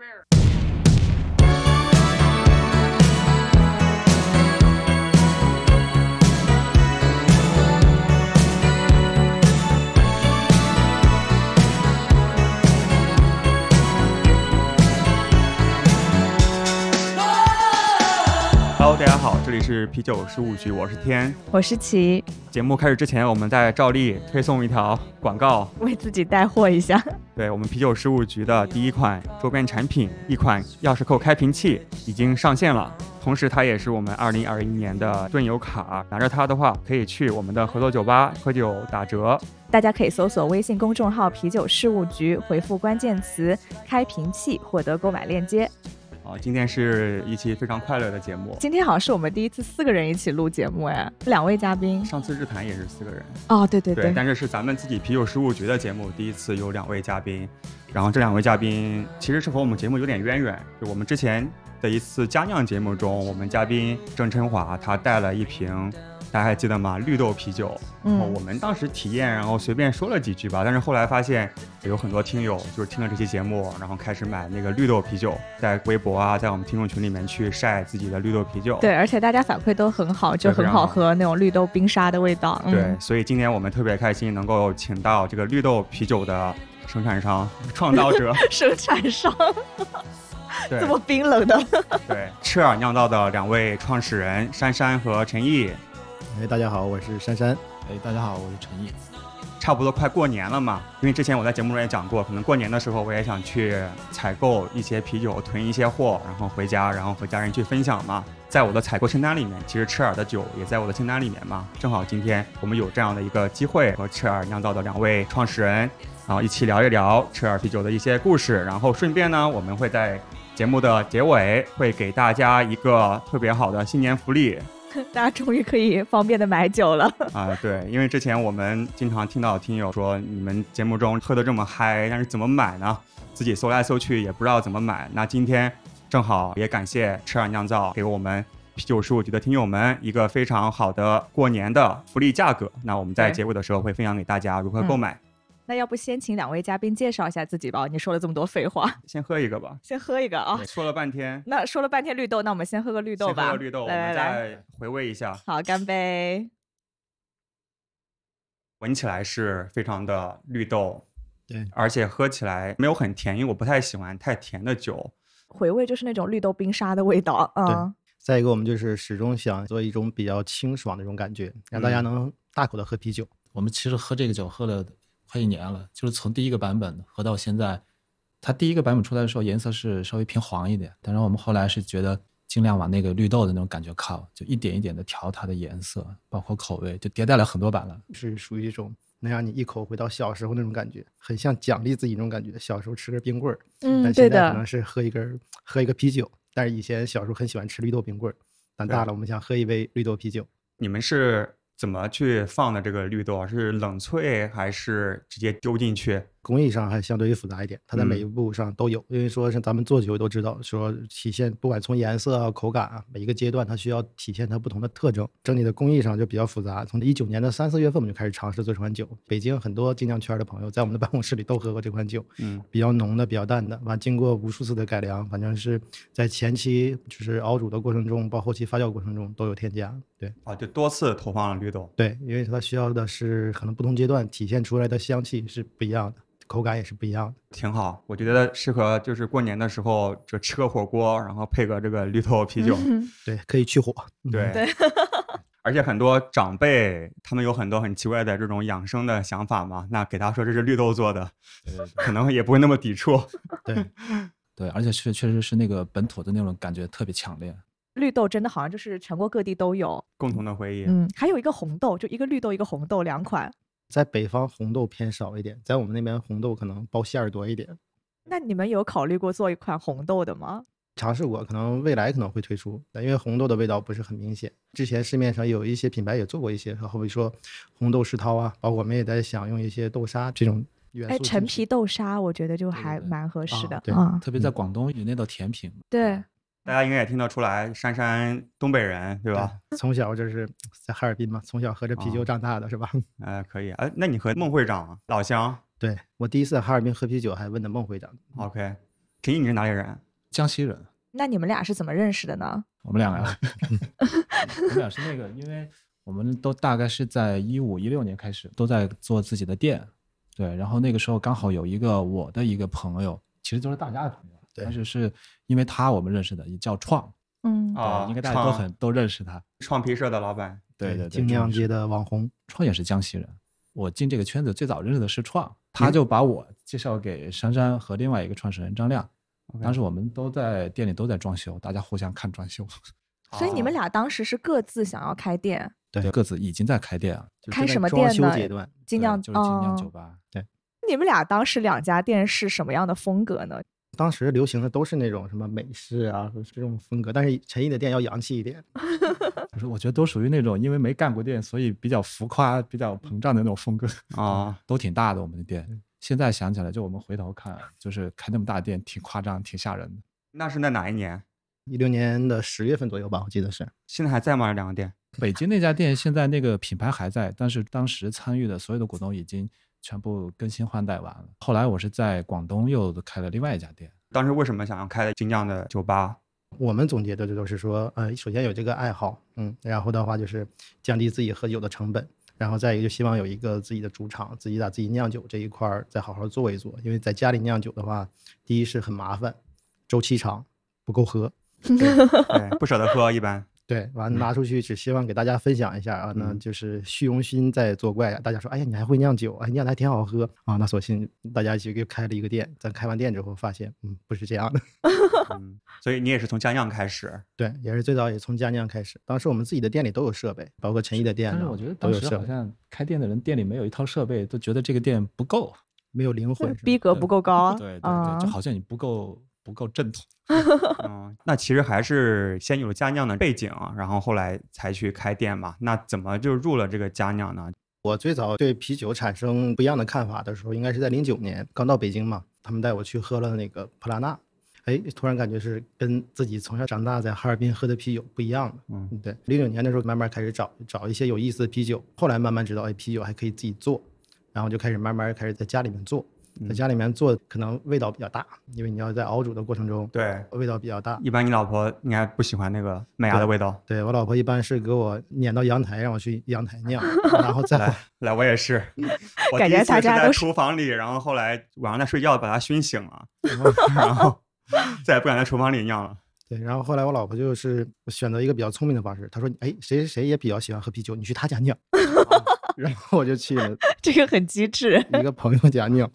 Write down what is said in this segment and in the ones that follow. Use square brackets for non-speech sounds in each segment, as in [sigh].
Bear. 好，这里是啤酒事务局，我是天。我是琪，节目开始之前，我们再照例推送一条广告。为自己带货一下。对我们啤酒事务局的第一款周边产品，一款钥匙扣开瓶器已经上线了。同时，它也是我们二零二一年的盾友卡。拿着它的话，可以去我们的合作酒吧喝酒打折。大家可以搜索微信公众号“啤酒事务局”，回复关键词“开瓶器”获得购买链接。啊，今天是一期非常快乐的节目。今天好像是我们第一次四个人一起录节目，哎，两位嘉宾。上次日谈也是四个人。哦，对对对，但是是咱们自己啤酒事务局的节目，第一次有两位嘉宾。然后这两位嘉宾其实是和我们节目有点渊源，就我们之前的一次佳酿节目中，我们嘉宾郑琛华他带了一瓶。大家还记得吗？绿豆啤酒，然后我们当时体验，然后随便说了几句吧。但是后来发现有很多听友就是听了这期节目，然后开始买那个绿豆啤酒，在微博啊，在我们听众群里面去晒自己的绿豆啤酒。对，而且大家反馈都很好，就很好喝，那种绿豆冰沙的味道。对，所以今年我们特别开心能够请到这个绿豆啤酒的生产商、创造者、[laughs] 生产商，[laughs] 这么冰冷的。对，赤耳酿造的两位创始人珊珊和陈毅。哎，大家好，我是珊珊。哎，大家好，我是陈毅。差不多快过年了嘛，因为之前我在节目中也讲过，可能过年的时候我也想去采购一些啤酒，囤一些货，然后回家，然后和家人去分享嘛。在我的采购清单里面，其实赤耳的酒也在我的清单里面嘛。正好今天我们有这样的一个机会，和赤耳酿造的两位创始人，然后一起聊一聊赤耳啤酒的一些故事，然后顺便呢，我们会在节目的结尾会给大家一个特别好的新年福利。[laughs] 大家终于可以方便的买酒了 [laughs] 啊！对，因为之前我们经常听到听友说，你们节目中喝的这么嗨，但是怎么买呢？自己搜来搜去也不知道怎么买。那今天正好也感谢赤耳酿造给我们啤酒事务局的听友们一个非常好的过年的福利价格。那我们在结尾的时候会分享给大家如何购买。那要不先请两位嘉宾介绍一下自己吧？你说了这么多废话，先喝一个吧。先喝一个啊！说了半天，那说了半天绿豆，那我们先喝个绿豆吧。喝个绿豆，来来来，回味一下。好，干杯！[laughs] 闻起来是非常的绿豆，对，而且喝起来没有很甜，因为我不太喜欢太甜的酒。回味就是那种绿豆冰沙的味道啊。再一个，我们就是始终想做一种比较清爽的这种感觉，让大家能大口的喝啤酒。我们其实喝这个酒喝了。快一年了，就是从第一个版本喝到现在，它第一个版本出来的时候颜色是稍微偏黄一点，但是我们后来是觉得尽量往那个绿豆的那种感觉靠，就一点一点的调它的颜色，包括口味，就迭代了很多版了。是属于一种能让你一口回到小时候那种感觉，很像奖励自己那种感觉。小时候吃根冰棍儿，嗯，但现在可能是喝一根喝一个啤酒，但是以前小时候很喜欢吃绿豆冰棍儿，长大了我们想喝一杯绿豆啤酒。你们是？怎么去放的这个绿豆啊？是冷萃还是直接丢进去？工艺上还相对于复杂一点，它在每一步上都有。因为说像咱们做酒都知道，说体现不管从颜色啊、口感啊，每一个阶段它需要体现它不同的特征。整体的工艺上就比较复杂。从一九年的三四月份我们就开始尝试做这款酒。北京很多精酿圈的朋友在我们的办公室里都喝过这款酒，嗯，比较浓的、比较淡的。完经过无数次的改良，反正是在前期就是熬煮的过程中，包括后期发酵过程中都有添加。对，啊，就多次投放了绿豆。对，因为它需要的是可能不同阶段体现出来的香气是不一样的。口感也是不一样的，挺好。我觉得适合就是过年的时候，就吃个火锅，然后配个这个绿豆啤酒，对，可以去火。对，而且很多长辈他们有很多很奇怪的这种养生的想法嘛，那给他说这是绿豆做的，可能也不会那么抵触。对，[laughs] 对，而且确确实是那个本土的那种感觉特别强烈。绿豆真的好像就是全国各地都有共同的回忆。嗯，还有一个红豆，就一个绿豆一个红豆两款。在北方红豆偏少一点，在我们那边红豆可能包馅儿多一点。那你们有考虑过做一款红豆的吗？尝试过，可能未来可能会推出，但因为红豆的味道不是很明显。之前市面上有一些品牌也做过一些，然后比如说红豆石涛啊，包括我们也在想用一些豆沙这种元素。哎，陈皮豆沙，我觉得就还蛮合适的。对，特别在广东有那道甜品。对。大家应该也听得出来，珊珊东北人，对吧？从小就是在哈尔滨嘛，从小喝着啤酒长大的，是吧？[laughs] 哎，可以。哎，那你和孟会长老乡？对我第一次在哈尔滨喝啤酒，还问的孟会长。OK，陈毅，你是哪里人？江西人。那你们俩是怎么认识的呢？我们俩呀，[laughs] 我们俩是那个，因为我们都大概是在一五一六年开始都在做自己的店，对，然后那个时候刚好有一个我的一个朋友，其实就是大家的朋友，对但是是因为他我们认识的，也叫创，嗯啊对，应该大家都很都认识他，创皮社的老板。对对对，精酿就是街的网红，创也是江西人。我进这个圈子最早认识的是创，他就把我介绍给珊珊和另外一个创始人张亮。当时我们都在店里都在装修，大家互相看装修，[laughs] 所以你们俩当时是各自想要开店，对各自已经在开店了，开什么店呢修阶段，精酿就是精酿哦酒吧。对你们俩当时两家店是什么样的风格呢？当时流行的都是那种什么美式啊，这种风格，但是陈毅的店要洋气一点。[laughs] 就是我觉得都属于那种因为没干过店，所以比较浮夸、比较膨胀的那种风格，啊，[laughs] 都挺大的。我们的店现在想起来，就我们回头看，就是开那么大店，挺夸张、挺吓人的。那是在哪一年？一六年的十月份左右吧，我记得是。现在还在吗？这两个店？北京那家店现在那个品牌还在，但是当时参与的所有的股东已经全部更新换代完了。后来我是在广东又开了另外一家店，当时为什么想要开精酿的酒吧？我们总结的这都是说，呃，首先有这个爱好，嗯，然后的话就是降低自己喝酒的成本，然后再一个就希望有一个自己的主场，自己把自己酿酒这一块儿再好好做一做，因为在家里酿酒的话，第一是很麻烦，周期长，不够喝，对，不舍得喝，一般。对，完了拿出去只希望给大家分享一下啊，那嗯就是虚荣心在作怪啊。大家说，哎呀，你还会酿酒，哎，酿的还挺好喝啊。那索性大家一起又开了一个店，咱开完店之后发现，嗯，不是这样的。[laughs] 嗯，所以你也是从家酿开始。对，也是最早也从家酿开始。当时我们自己的店里都有设备，包括陈毅的店呢，但是我觉得当时好像开店的人店里没有一套设备，都觉得这个店不够。没有灵魂，逼格不够高，[laughs] 对对对，啊就好像你不够不够正统。[laughs] 嗯，那其实还是先有家酿的背景，然后后来才去开店嘛。那怎么就入了这个家酿呢？我最早对啤酒产生不一样的看法的时候，应该是在零九年刚到北京嘛，他们带我去喝了那个普拉纳，哎，突然感觉是跟自己从小长大在哈尔滨喝的啤酒不一样的。嗯，对，零九年的时候慢慢开始找找一些有意思的啤酒，后来慢慢知道，哎，啤酒还可以自己做，然后就开始慢慢开始在家里面做，在家里面做可能味道比较大，因为你要在熬煮的过程中，对，味道比较大。一般你老婆应该不喜欢那个麦芽的味道。对我老婆一般是给我撵到阳台，让我去阳台酿，[laughs] 然后再来来，我也是，我 [laughs] 感觉第一次是在大家都厨房里，然后后来晚上在睡觉把她熏醒了，然后再也不敢在厨房里酿了。对，然后后来我老婆就是选择一个比较聪明的方式，她说：“哎，谁谁谁也比较喜欢喝啤酒，你去他家酿。[laughs] ”然后我就去了这个很机智。一个朋友家酿。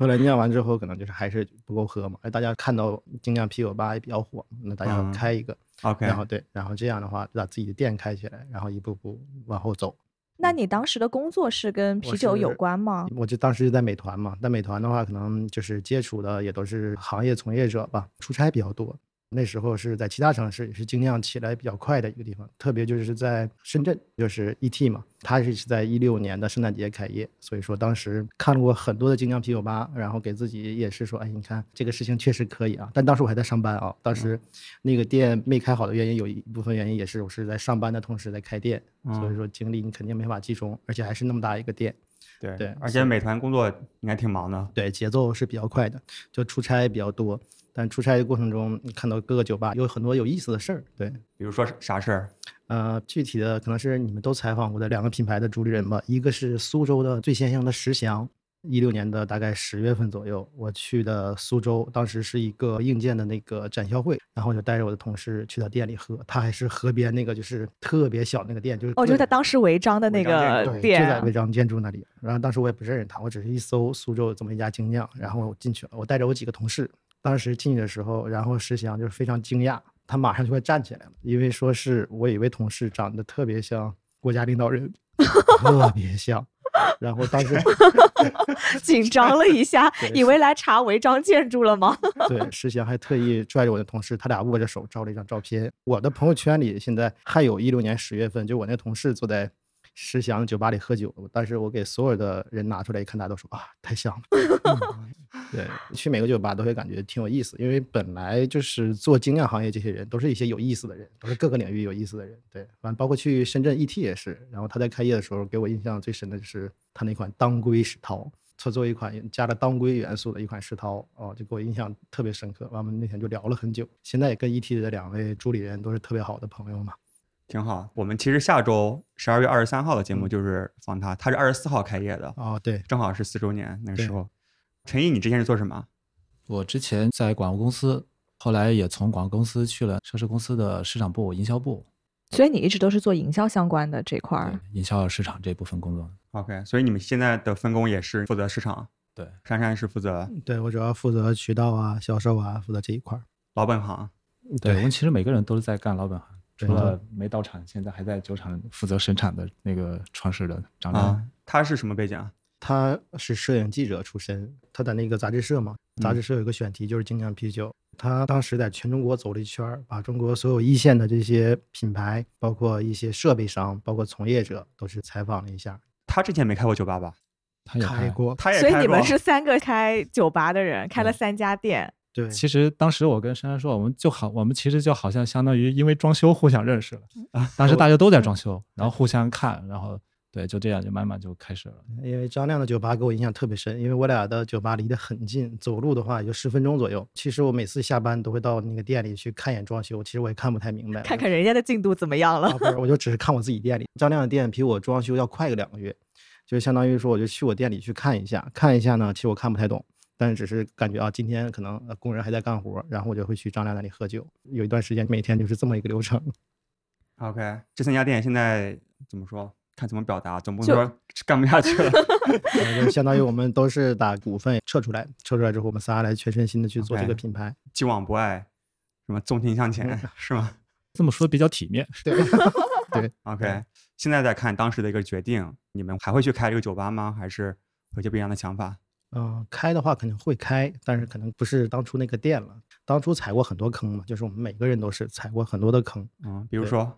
后来酿完之后，可能就是还是不够喝嘛。哎，大家看到精酿啤酒吧也比较火，那大家嗯开一个，OK，然后对，然后这样的话把自己的店开起来，然后一步步往后走。那你当时的工作是跟啤酒有关吗？我就当时就在美团嘛，在美团的话，可能就是接触的也都是行业从业者吧，出差比较多。那时候是在其他城市也是精酿起来比较快的一个地方，特别就是在深圳，就是 ET 嘛，它是是在一六年的圣诞节开业，所以说当时看过很多的精酿啤酒吧，然后给自己也是说，哎，你看这个事情确实可以啊。但当时我还在上班啊，当时那个店没开好的原因有一部分原因也是我是在上班的同时在开店，所以说精力你肯定没法集中，而且还是那么大一个店。对对而且美团工作应该挺忙的。对，节奏是比较快的，就出差比较多。但出差的过程中，你看到各个酒吧有很多有意思的事儿。对，比如说啥事儿？呃，具体的可能是你们都采访过的两个品牌的主理人吧，一个是苏州的最先香的石祥。一六年的大概十月份左右，我去的苏州，当时是一个硬件的那个展销会，然后我就带着我的同事去他店里喝，他还是河边那个就是特别小那个店，就是哦，就是他当时违章的那个，店，就在违章建筑那里。然后当时我也不认识他，我只是一搜苏州有这么一家精酿，然后我进去了，我带着我几个同事。当时进去的时候，然后石祥就是非常惊讶，他马上就快站起来了，因为说是我有一位同事长得特别像国家领导人，[laughs] 特别像。然后当时 [laughs] 紧张了一下，以为来查违章建筑了吗？[laughs] 对石祥还特意拽着我的同事，他俩握着手照了一张照片。我的朋友圈里现在还有一六年十月份，就我那同事坐在石祥酒吧里喝酒，但是我给所有的人拿出来一看，大家都说啊，太香了。[laughs] 对，去每个酒吧都会感觉挺有意思，因为本来就是做精酿行业这些人都是一些有意思的人，都是各个领域有意思的人。对，完包括去深圳 ET 也是，然后他在开业的时候给我印象最深的就是他那款当归石涛。它作为一款加了当归元素的一款石涛，哦，就给我印象特别深刻。完，我们那天就聊了很久。现在也跟 ET 的两位助理人都是特别好的朋友嘛。挺好。我们其实下周十二月二十三号的节目嗯就是访他，他是二十四号开业的，哦，对，正好是四周年那个时候。陈毅，你之前是做什么？我之前在广告公司，后来也从广告公司去了上市公司的市场部、营销部，所以你一直都是做营销相关的这块儿。营销市场这部分工作。OK，所以你们现在的分工也是负责市场，对，珊珊是负责对我主要负责渠道啊、销售啊，负责这一块儿。老本行。对我们其实每个人都是在干老本行，对除了没到场，现在还在酒厂负责生产的那个创始的张亮。啊，他是什么背景啊？他是摄影记者出身，他在那个杂志社嘛，杂志社有个选题就是精酿啤酒。他当时在全中国走了一圈儿，把中国所有一线的这些品牌，包括一些设备商，包括从业者，都是采访了一下。他之前没开过酒吧吧？他也开过，他也开过所以你们是三个开酒吧的人，开了三家店。对，其实当时我跟珊珊说，我们就好，我们其实就好像相当于因为装修互相认识了啊。当时大家都在装修，然后互相看，然后对，就这样就慢慢就开始了。因为张亮的酒吧给我印象特别深，因为我俩的酒吧离得很近，走路的话也就十分钟左右。其实我每次下班都会到那个店里去看一眼装修，其实我也看不太明白，看看人家的进度怎么样了啊，。不是，我就只是看我自己店里。张亮的店比我装修要快个两个月，就相当于说我就去我店里去看一下，看一下呢，其实我看不太懂，但是只是感觉啊，今天可能呃工人还在干活，然后我就会去张亮那里喝酒。有一段时间每天就是这么一个流程。OK，这三家店现在怎么说？看怎么表达，总不能说干不下去了。[laughs] 相当于我们都是把股份撤出来，撤出来之后，我们仨来全身心的去做这个品牌。既往不碍，什么纵情向前，是吗 [laughs] 这么说比较体面。[laughs] 对，对，？OK，现在再看当时的一个决定，你们还会去开这个酒吧吗？还是有些不一样的想法？嗯、开的话肯定会开，但是可能不是当初那个店了。当初踩过很多坑嘛，就是我们每个人都是踩过很多的坑。嗯，比如说，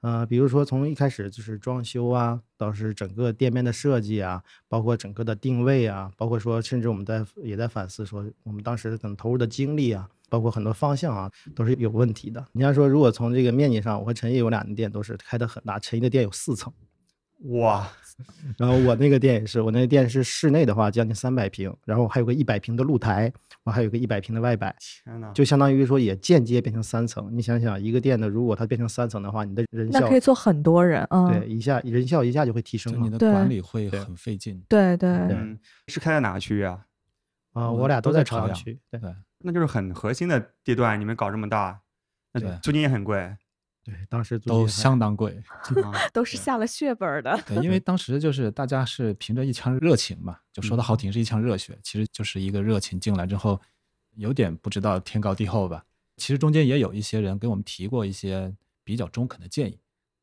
呃，比如说从一开始就是装修啊，到是整个店面的设计啊，包括整个的定位啊，包括说甚至我们在也在反思说，我们当时可能投入的精力啊，包括很多方向啊，都是有问题的。你要说如果从这个面积上，我和陈毅我俩的店都是开的很大，陈毅的店有四层，哇，[laughs] 然后我那个店也是，我那个店是室内的话将近三百平，然后还有个一百平的露台，我还有个一百平的外摆，天哪！就相当于说也间接变成三层。你想想，一个店的如果它变成三层的话，你的人效那可以做很多人，嗯，对一下人效一下就会提升嘛就你。的对管理会很费劲。对对对嗯，是开在哪个区域啊？啊、我我俩都在朝阳区，对对，那就是很核心的地段，你们搞这么大，那对租金也很贵。对，当时都相当贵。[laughs] 啊 [laughs] 都是下了血本的。对，因为当时就是大家是凭着一腔热情嘛，就说的好听是一腔热血，其实就是一个热情进来之后，有点不知道天高地厚吧。其实中间也有一些人给我们提过一些比较中肯的建议，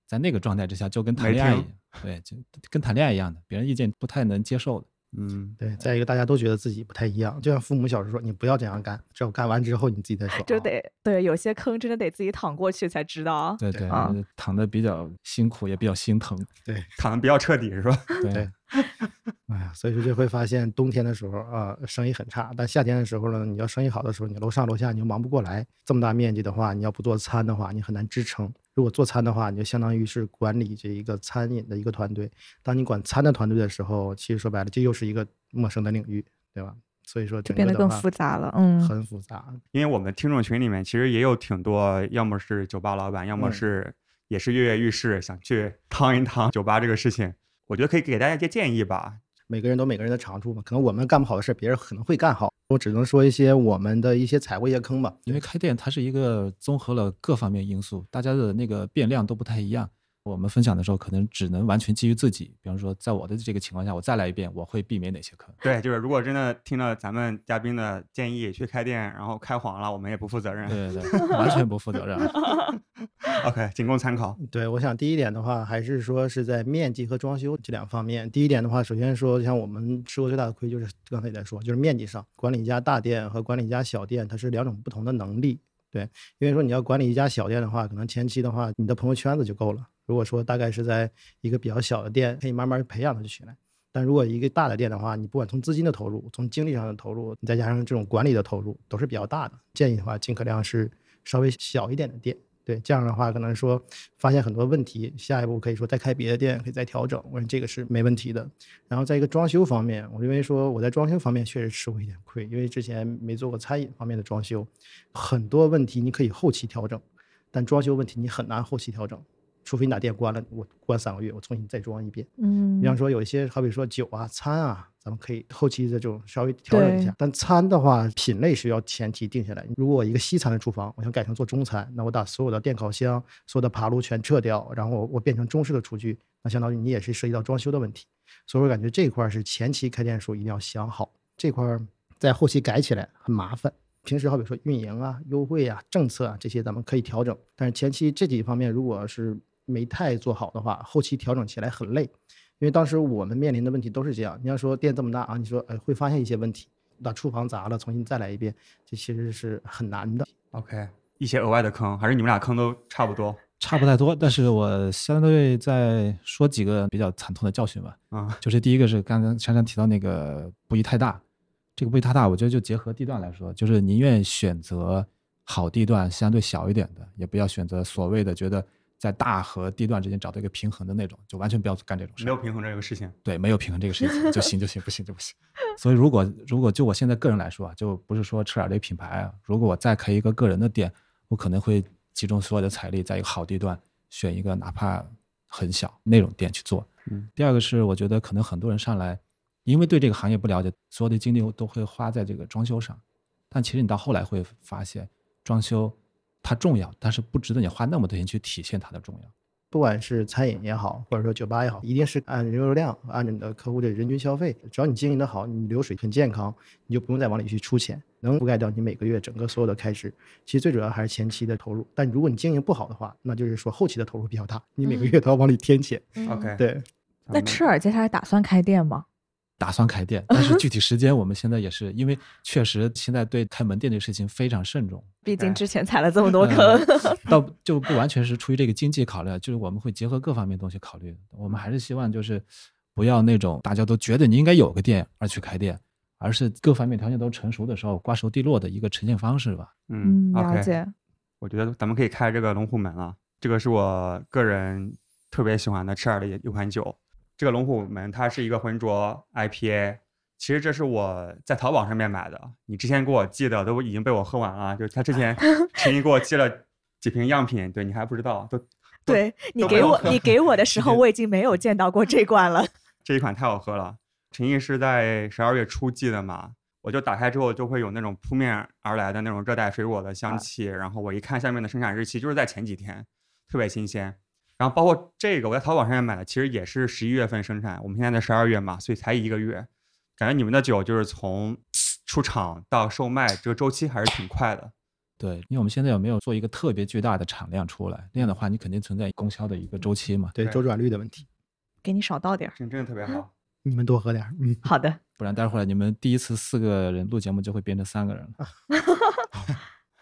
在那个状态之下，就跟谈恋爱一样，对，就跟谈恋爱一样的，别人意见不太能接受的。嗯，对，再一个大家都觉得自己不太一样，就像父母小时候说你不要这样干，只有干完之后你自己再说。就啊得对，有些坑真的得自己躺过去才知道。对对，啊呃躺的比较辛苦，也比较心疼。对 [laughs] 躺的比较彻底是吧？[laughs] 对对 [laughs] 哎呀，所以说就会发现冬天的时候啊，生意很差，但夏天的时候呢，你要生意好的时候，你楼上楼下你又忙不过来。这么大面积的话，你要不做餐的话，你很难支撑。如果做餐的话，你就相当于是管理这一个餐饮的一个团队。当你管餐的团队的时候，其实说白了，这又是一个陌生的领域，对吧？所以说就变得更复杂了，嗯，很复杂。因为我们听众群里面其实也有挺多，要么是酒吧老板，要么嗯是也是跃跃欲试，想去 [laughs] 趟一趟酒吧这个事情。我觉得可以给大家一些建议吧。每个人都每个人的长处嘛，可能我们干不好的事，别人可能会干好。我只能说一些我们的一些踩过一些坑吧。因为开店它是一个综合了各方面因素，大家的那个变量都不太一样。我们分享的时候可能只能完全基于自己，比方说在我的这个情况下，我再来一遍，我会避免哪些坑。对，就是如果真的听了咱们嘉宾的建议去开店，然后开黄了，我们也不负责任。对对对，完全不负责任。[laughs] OK，仅供参考。对，我想第一点的话，还是说是在面积和装修这两方面。第一点的话，首先说，像我们吃过最大的亏，就是刚才也在说，就是面积上，管理一家大店和管理一家小店，它是两种不同的能力。对，因为说你要管理一家小店的话，可能前期的话，你的朋友圈子就够了。如果说大概是在一个比较小的店，可以慢慢培养它就起来。但如果一个大的店的话，你不管从资金的投入，从精力上的投入，你再加上这种管理的投入，都是比较大的。建议的话，尽可量是稍微小一点的店，对，这样的话可能说发现很多问题，下一步可以说再开别的店，可以再调整，我认为这个是没问题的。然后在一个装修方面，我认为说我在装修方面确实吃过一点亏，因为之前没做过餐饮方面的装修，很多问题你可以后期调整，但装修问题你很难后期调整。除非你把店关了，我关三个月，我重新再装一遍。嗯比方说有一些，好比说酒啊、餐啊，咱们可以后期的这种稍微调整一下。但餐的话，品类是要前提定下来。如果我一个西餐的厨房，我想改成做中餐，那我把所有的电烤箱、所有的爬炉全撤掉，然后我我变成中式的厨具，那相当于你也是涉及到装修的问题。所以我感觉这块儿是前期开店的时候一定要想好，这块儿在后期改起来很麻烦。平时好比说运营啊、优惠啊、政策啊这些咱们可以调整，但是前期这几方面如果是没太做好的话，后期调整起来很累。因为当时我们面临的问题都是这样，你要说店这么大啊，你说呃会发现一些问题，把厨房砸了，重新再来一遍，这其实是很难的。OK，一些额外的坑，还是你们俩坑都差不多差不太多，但是我相对再说几个比较惨痛的教训吧。啊？就是第一个是刚刚珊珊提到那个不宜太大，这个不宜太大，我觉得就结合地段来说，就是宁愿选择好地段相对小一点的，也不要选择所谓的觉得在大和地段之间找到一个平衡的那种，就完全不要干这种事。没有平衡这个事情。对，没有平衡这个事情就行就行，不行就不行。所以如果如果就我现在个人来说啊，就不是说赤耳这个品牌啊，如果我再开一个个人的店，我可能会集中所有的财力在一个好地段，选一个哪怕很小那种店去做。嗯，第二个是我觉得可能很多人上来，因为对这个行业不了解，所有的精力都会花在这个装修上，但其实你到后来会发现，装修它重要，但是不值得你花那么多钱去体现它的重要。不管是餐饮也好，或者说酒吧也好，一定是按人流量，按照你的客户的人均消费，只要你经营的好，你流水很健康，你就不用再往里去出钱，能覆盖掉你每个月整个所有的开支。其实最主要还是前期的投入，但如果你经营不好的话，那就是说后期的投入比较大，你每个月都要往里添钱。嗯 OK，对，那赤耳接下来打算开店吗？打算开店，但是具体时间我们现在也是因为确实现在对开门店这个事情非常慎重，毕竟之前踩了这么多坑。呃倒就不完全是出于这个经济考虑，就是我们会结合各方面东西考虑。我们还是希望就是不要那种大家都觉得你应该有个店而去开店，而是各方面条件都成熟的时候瓜熟蒂落的一个呈现方式吧。嗯了，OK，解。我觉得咱们可以开这个龙虎门了。这个是我个人特别喜欢的赤耳的一一款酒。这个龙虎门它是一个浑浊 IPA，其实这是我在淘宝上面买的，你之前给我寄的都已经被我喝完了。就是他之前 [laughs] 陈毅给我寄了几瓶样品，对你还不知道，都 [laughs] 对你给我你给我的时候，我已经没有见到过这罐了。[laughs] 这一款太好喝了。陈毅是在十二月初寄的嘛，我就打开之后就会有那种扑面而来的那种热带水果的香气，然后我一看下面的生产日期就是在前几天，特别新鲜。然后包括这个我在淘宝上面买的，其实也是十一月份生产，我们现在在十二月嘛，所以才一个月。感觉你们的酒就是从出厂到售卖这个周期还是挺快的。对，因为我们现在有没有做一个特别巨大的产量出来，那样的话你肯定存在供销的一个周期嘛，对对周转率的问题，给你少倒点儿。真真的特别好。[laughs] 你们多喝点儿。嗯，[laughs] 好的，[laughs] 不然待会儿你们第一次四个人录节目就会变成三个人了，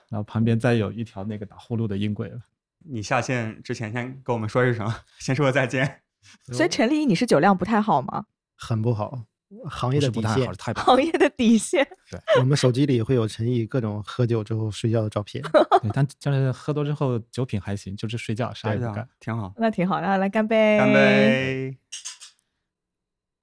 然后旁边再有一条那个打呼噜的音轨了。你下线之前先跟我们说一声，先说个再见。[laughs] 所以陈丽，你是酒量不太好吗？很不好，行业的底线不太好，。太 [laughs] 不好。行业的底线。[laughs] 我们手机里会有陈毅各种喝酒之后睡觉的照片。对，但就是喝多之后酒品还行，就是睡觉啥也干。，挺好。那挺好，那来干杯！干！杯！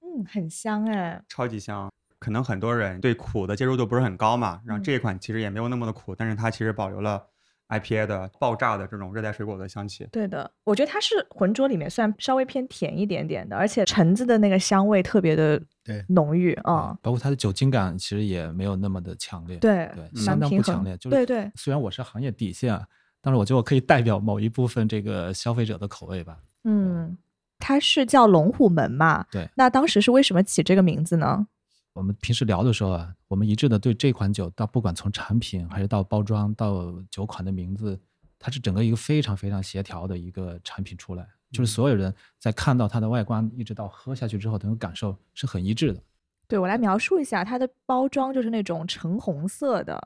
嗯，很香哎。超级香。可能很多人对苦的接受度不是很高嘛，然后嗯这一款其实也没有那么的苦，但是它其实保留了 IPA 的爆炸的这种热带水果的香气。对的，我觉得它是浑浊里面算稍微偏甜一点点的，而且橙子的那个香味特别的对浓郁啊。包括它的酒精感其实也没有那么的强烈。对对，嗯相当不强烈。就是对对虽然我是行业底线啊，但是我觉得我可以代表某一部分这个消费者的口味吧。嗯，它是叫龙虎门嘛？对那当时是为什么起这个名字呢？我们平时聊的时候啊，我们一致的对这款酒，到不管从产品还是到包装到酒款的名字，它是整个一个非常非常协调的一个产品出来，就是所有人在看到它的外观，一直到喝下去之后的那种感受是很一致的。对我来描述一下，它的包装就是那种橙红色的，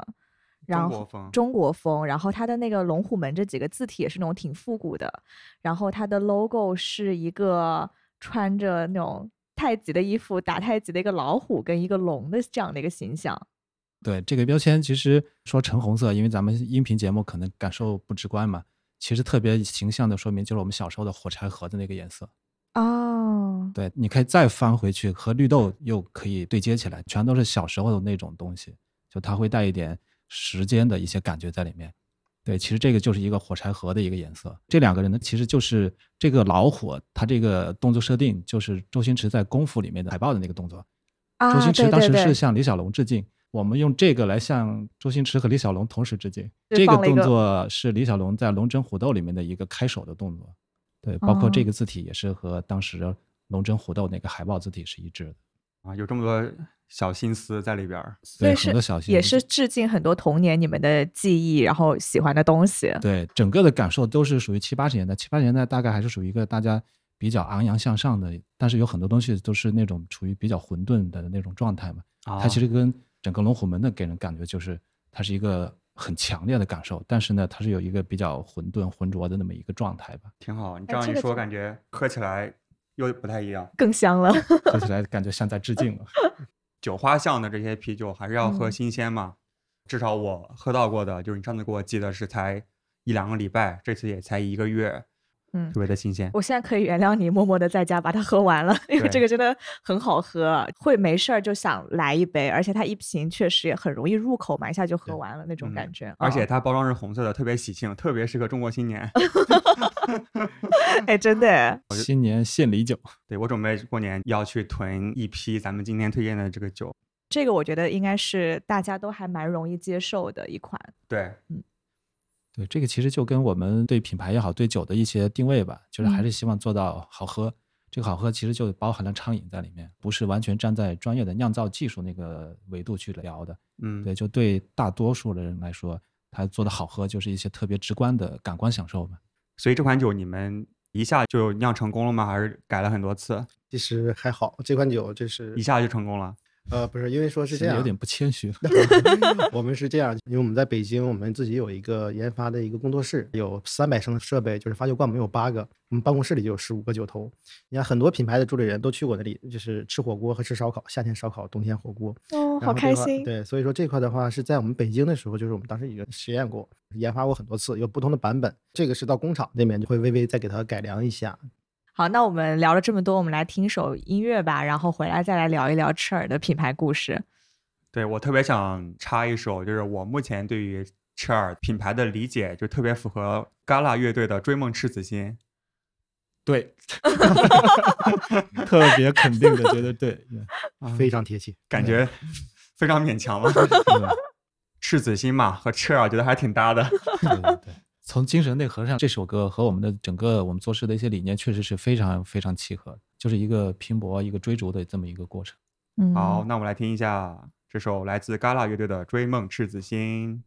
然后中国风。中国风，然后它的那个龙虎门这几个字体也是那种挺复古的，然后它的 logo 是一个穿着那种太极的衣服打太极的一个老虎跟一个龙的这样的一个形象。对这个标签，其实说橙红色，因为咱们音频节目可能感受不直观嘛。其实特别形象的说明就是我们小时候的火柴盒的那个颜色。哦，对，你可以再翻回去，和绿豆又可以对接起来，全都是小时候的那种东西，就它会带一点时间的一些感觉在里面。对，其实这个就是一个火柴盒的一个颜色。这两个人呢，其实就是这个老虎，他这个动作设定就是周星驰在《功夫》里面的海报的那个动作。啊，周星驰当时是向李小龙致敬，我们用这个来向周星驰和李小龙同时致敬。这个动作是李小龙在《龙争虎斗》里面的一个开手的动作，对，包括这哦个字体也是和当时《龙争虎斗》那个海报字体是一致的。啊，有这么多小心思在里边儿。对所以是很多小心也是致敬很多童年你们的记忆，然后喜欢的东西。对，整个的感受都是属于七八十年代，七八十年代大概还是属于一个大家比较昂扬向上的，但是有很多东西都是那种处于比较混沌的那种状态嘛。啊它其实跟整个龙虎门的给人感觉就是它是一个很强烈的感受，但是呢，它是有一个比较混沌浑浊的那么一个状态吧，挺好。你这样一说，感觉喝起来又不太一样。更香了，喝起来感觉像在致敬了。[laughs] 酒花巷的这些啤酒还是要喝嗯新鲜嘛。至少我喝到过的，就是你上次给我寄的是才一两个礼拜，这次也才一个月，嗯特别的新鲜。我现在可以原谅你，默默的在家把它喝完了，因为这个真的很好喝，会没事儿就想来一杯，而且它一瓶确实也很容易入口嘛，一下就喝完了那种嗯感觉。而且啊它包装是红色的，特别喜庆，特别适合中国新年。[laughs] [laughs] 哎，真的哎，新年献礼酒，对我准备过年要去囤一批咱们今天推荐的这个酒。这个我觉得应该是大家都还蛮容易接受的一款。对，嗯对，这个其实就跟我们对品牌也好，对酒的一些定位吧，就是还嗯是希望做到好喝。这个好喝其实就包含了畅饮在里面，不是完全站在专业的酿造技术那个维度去聊的。嗯，对，就对大多数的人来说，他做的好喝就是一些特别直观的感官享受嘛。所以这款酒你们一下就酿成功了吗？还是改了很多次？其实还好，这款酒就是一下就成功了？呃不是，因为说是这样，有点不谦虚了。[laughs] [laughs] 我们是这样，因为我们在北京，我们自己有一个研发的一个工作室，有三百升的设备，就是发酒罐我们有八个，我们办公室里就有十五个酒头。你看很多品牌的助理人都去过那里，就是吃火锅和吃烧烤，夏天烧烤，冬天火锅。哦，好开心。对，所以说这块的话是在我们北京的时候，就是我们当时已经实验过，研发过很多次，有不同的版本。这个是到工厂那边就会微微再给它改良一下。好，那我们聊了这么多，我们来听首音乐吧，然后回来再来聊一聊赤耳的品牌故事。对我特别想插一首，就是我目前对于赤耳品牌的理解，就特别符合嘎啦乐队的《追梦赤子心》。对，[laughs] 特别肯定的觉得对，[laughs] 啊非常贴切。感觉非常勉强 [laughs] 嘛。赤子心嘛，和赤耳觉得还挺搭的。对对对，从精神内核上，这首歌和我们的整个我们做事的一些理念，确实是非常非常契合，就是一个拼搏、一个追逐的这么一个过程。嗯，好，那我们来听一下这首来自嘎啦乐队的《追梦赤子心》。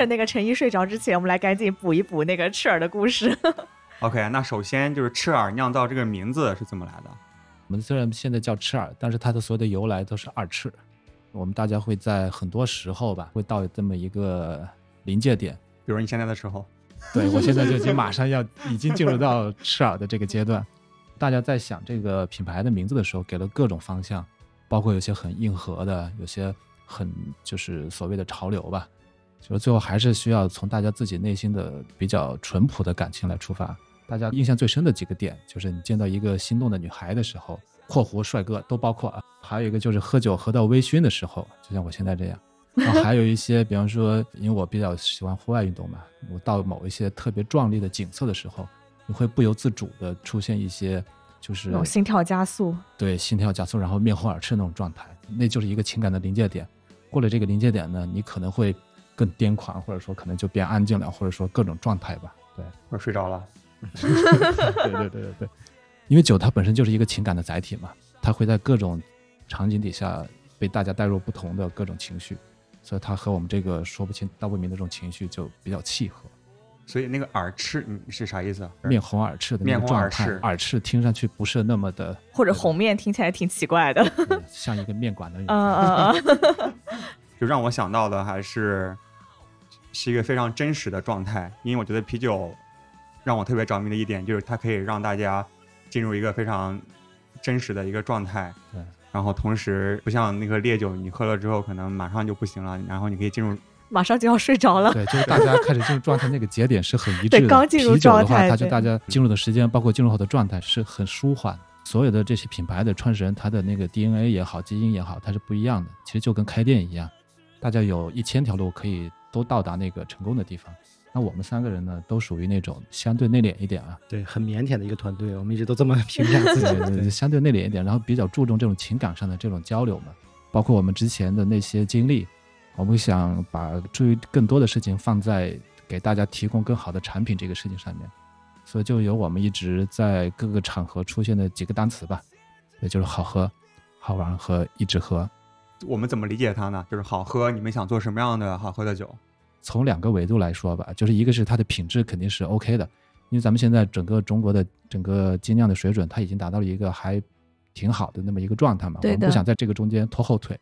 趁那个陈一睡着之前，我们来赶紧补一补那个赤耳的故事。[laughs] OK，那首先就是赤耳酿造这个名字是怎么来的？我们虽然现在叫赤耳，但是它的所有的由来都是二赤。我们大家会在很多时候吧，会到这么一个临界点。比如你现在的时候，对我现在就已经马上要已经进入到赤耳的这个阶段。大家在想这个品牌的名字的时候，给了各种方向，包括有些很硬核的，有些很就是所谓的潮流吧。就是最后还是需要从大家自己内心的比较淳朴的感情来出发。大家印象最深的几个点，就是你见到一个心动的女孩的时候（括弧帅哥都包括啊），还有一个就是喝酒喝到微醺的时候，就像我现在这样。然后还有一些，比方说，因为我比较喜欢户外运动嘛，我到某一些特别壮丽的景色的时候，你会不由自主的出现一些，就是心跳加速，对心跳加速，然后面红耳赤那种状态，那就是一个情感的临界点。过了这个临界点呢，你可能会更癫狂，或者说可能就变安静了，或者说各种状态吧。对，我睡着了。对对对对对，因为酒它本身就是一个情感的载体嘛，它会在各种场景底下被大家带入不同的各种情绪，所以它和我们这个说不清道不明的这种情绪就比较契合。所以那个耳赤，嗯，是啥意思？面红耳赤的那面个状态，红耳赤耳赤听上去不是那么的或者红面听起来挺奇怪的。呃像一个面馆的女嗯孩。嗯嗯，[laughs] 就让我想到的还是是一个非常真实的状态，因为我觉得啤酒让我特别着迷的一点就是它可以让大家进入一个非常真实的一个状态。对。然后同时不像那个烈酒，你喝了之后可能马上就不行了，然后你可以进入马上就要睡着了。对，就是大家开始进入状态那个节点是很一致的。[laughs] 对刚进入啤酒的话，状态对它就大家进入的时间，包括进入后的状态是很舒缓。所有的这些品牌的创始人，他的那个 DNA 也好，基因也好，它是不一样的。其实就跟开店一样，大家有一千条路可以都到达那个成功的地方。那我们三个人呢，都属于那种相对内敛一点啊，对，很腼腆的一个团队，我们一直都这么评价自己。对对对，相对内敛一点，然后比较注重这种情感上的这种交流嘛，包括我们之前的那些经历，我们想把注意更多的事情放在给大家提供更好的产品这个事情上面，所以就有我们一直在各个场合出现的几个单词吧，也就是好喝、好玩和一直喝。我们怎么理解它呢？就是好喝，你们想做什么样的好喝的酒？从两个维度来说吧，就是一个是它的品质肯定是 OK 的，因为咱们现在整个中国的整个精酿的水准，它已经达到了一个还挺好的那么一个状态嘛。我对的们不想在这个中间拖后腿，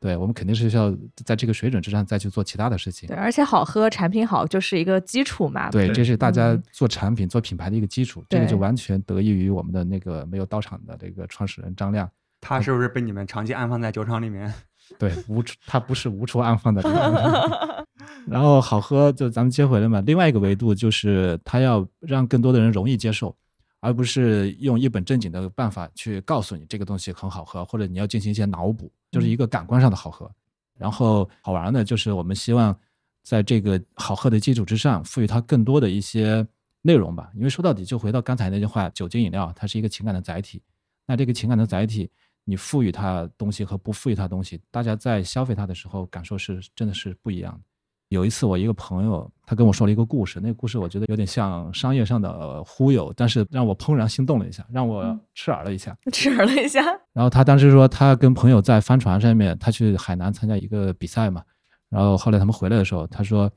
对我们肯定是要在这个水准之上再去做其他的事情对，。而且好喝，产品好就是一个基础嘛。对，这是大家嗯做产品、做品牌的一个基础，这个就完全得益于我们的那个没有到场的这个创始人张亮。它是不是被你们长期安放在酒厂里面？[laughs] 对，无处它不是无处安放的。[laughs] 然后好喝，就咱们接回来嘛。另外一个维度就是，它要让更多的人容易接受，而不是用一本正经的办法去告诉你这个东西很好喝，或者你要进行一些脑补，就是一个感官上的好喝。然后好玩的就是，我们希望在这个好喝的基础之上，赋予它更多的一些内容吧。因为说到底，就回到刚才那句话，酒精饮料它是一个情感的载体。那这个情感的载体，你赋予它东西和不赋予它东西，大家在消费它的时候感受是真的是不一样的。有一次，我一个朋友他跟我说了一个故事，那个故事我觉得有点像商业上的呃忽悠，但是让我怦然心动了一下，让我吃耳了一下。吃了一下，[laughs] 然后他当时说，他跟朋友在帆船上面，他去海南参加一个比赛嘛。然后后来他们回来的时候，他说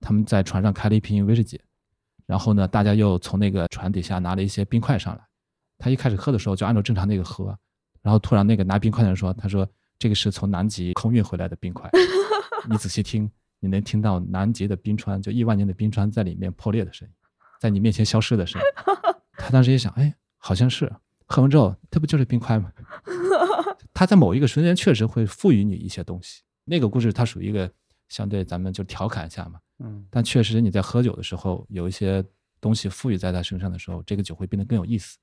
他们在船上开了一瓶威士忌，然后呢，大家又从那个船底下拿了一些冰块上来。他一开始喝的时候就按照正常那个喝，然后突然那个拿冰块的人说，他说这个是从南极空运回来的冰块，[laughs] 你仔细听，你能听到南极的冰川，就亿万年的冰川在里面破裂的声音，在你面前消失的声音。[laughs] 他当时一想，哎，好像是喝完之后，这不就是冰块吗？[laughs] 它在某一个瞬间确实会赋予你一些东西。那个故事它属于一个相对咱们就调侃一下嘛，嗯，但确实你在喝酒的时候有一些东西赋予在他身上的时候，这个酒会变得更有意思。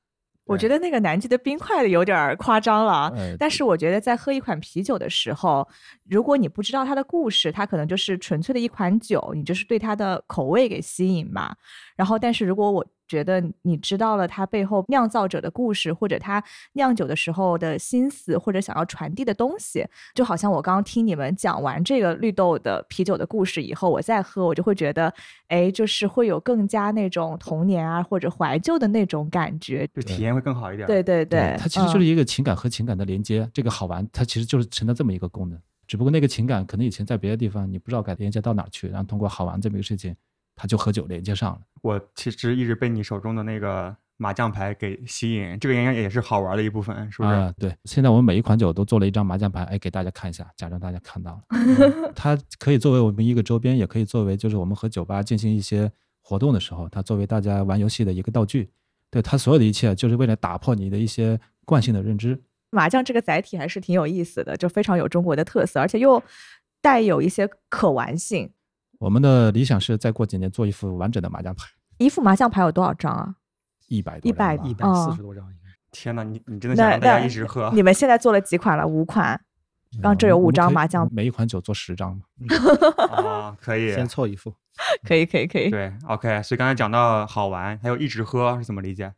我觉得那个南极的冰块有点夸张了但是我觉得在喝一款啤酒的时候，如果你不知道它的故事，它可能就是纯粹的一款酒，你就是对它的口味给吸引嘛。然后，但是如果我觉得你知道了它背后酿造者的故事，或者他酿酒的时候的心思，或者想要传递的东西，就好像我刚刚听你们讲完这个绿豆的啤酒的故事以后，我再喝，我就会觉得，哎，就是会有更加那种童年啊或者怀旧的那种感觉。就体验会更好一点。对对对，它其实就是嗯一个情感和情感的连接。这个好玩，它其实就是承担这么一个功能。只不过那个情感可能以前在别的地方你不知道该连接到哪去，然后通过好玩这么一个事情，它就和酒连接上了。我其实一直被你手中的那个麻将牌给吸引，这个应该也是好玩的一部分，是不是？啊，对，现在我们每一款酒都做了一张麻将牌，哎，给大家看一下，假装大家看到了。[laughs] 嗯它可以作为我们一个周边，也可以作为就是我们和酒吧进行一些活动的时候，它作为大家玩游戏的一个道具。对它所有的一切，就是为了打破你的一些惯性的认知。麻将这个载体还是挺有意思的，就非常有中国的特色，而且又带有一些可玩性。我们的理想是再过几年做一副完整的麻将牌，一副麻将牌有多少张啊？一百多100张吧一百四十多张应该。天哪，你你真的想让大家一直喝？你们现在做了几款了？五款。刚这有五张麻将每一款酒做十张嘛。啊，可以，先凑一副。[laughs] 可以，可以，可以。对，OK。所以刚才讲到好玩，还有一直喝是怎么理解？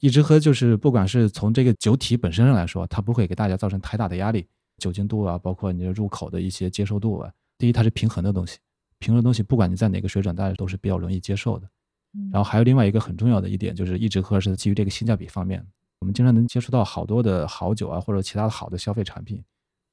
一直喝就是不管是从这个酒体本身上来说，它不会给大家造成太大的压力，酒精度啊，包括你的入口的一些接受度啊。第一，它是平衡的东西，平衡的东西不管你在哪个水准，大家都是比较容易接受的。嗯然后还有另外一个很重要的一点，就是一直喝是基于这个性价比方面，我们经常能接触到好多的好酒啊，或者其他的好的消费产品，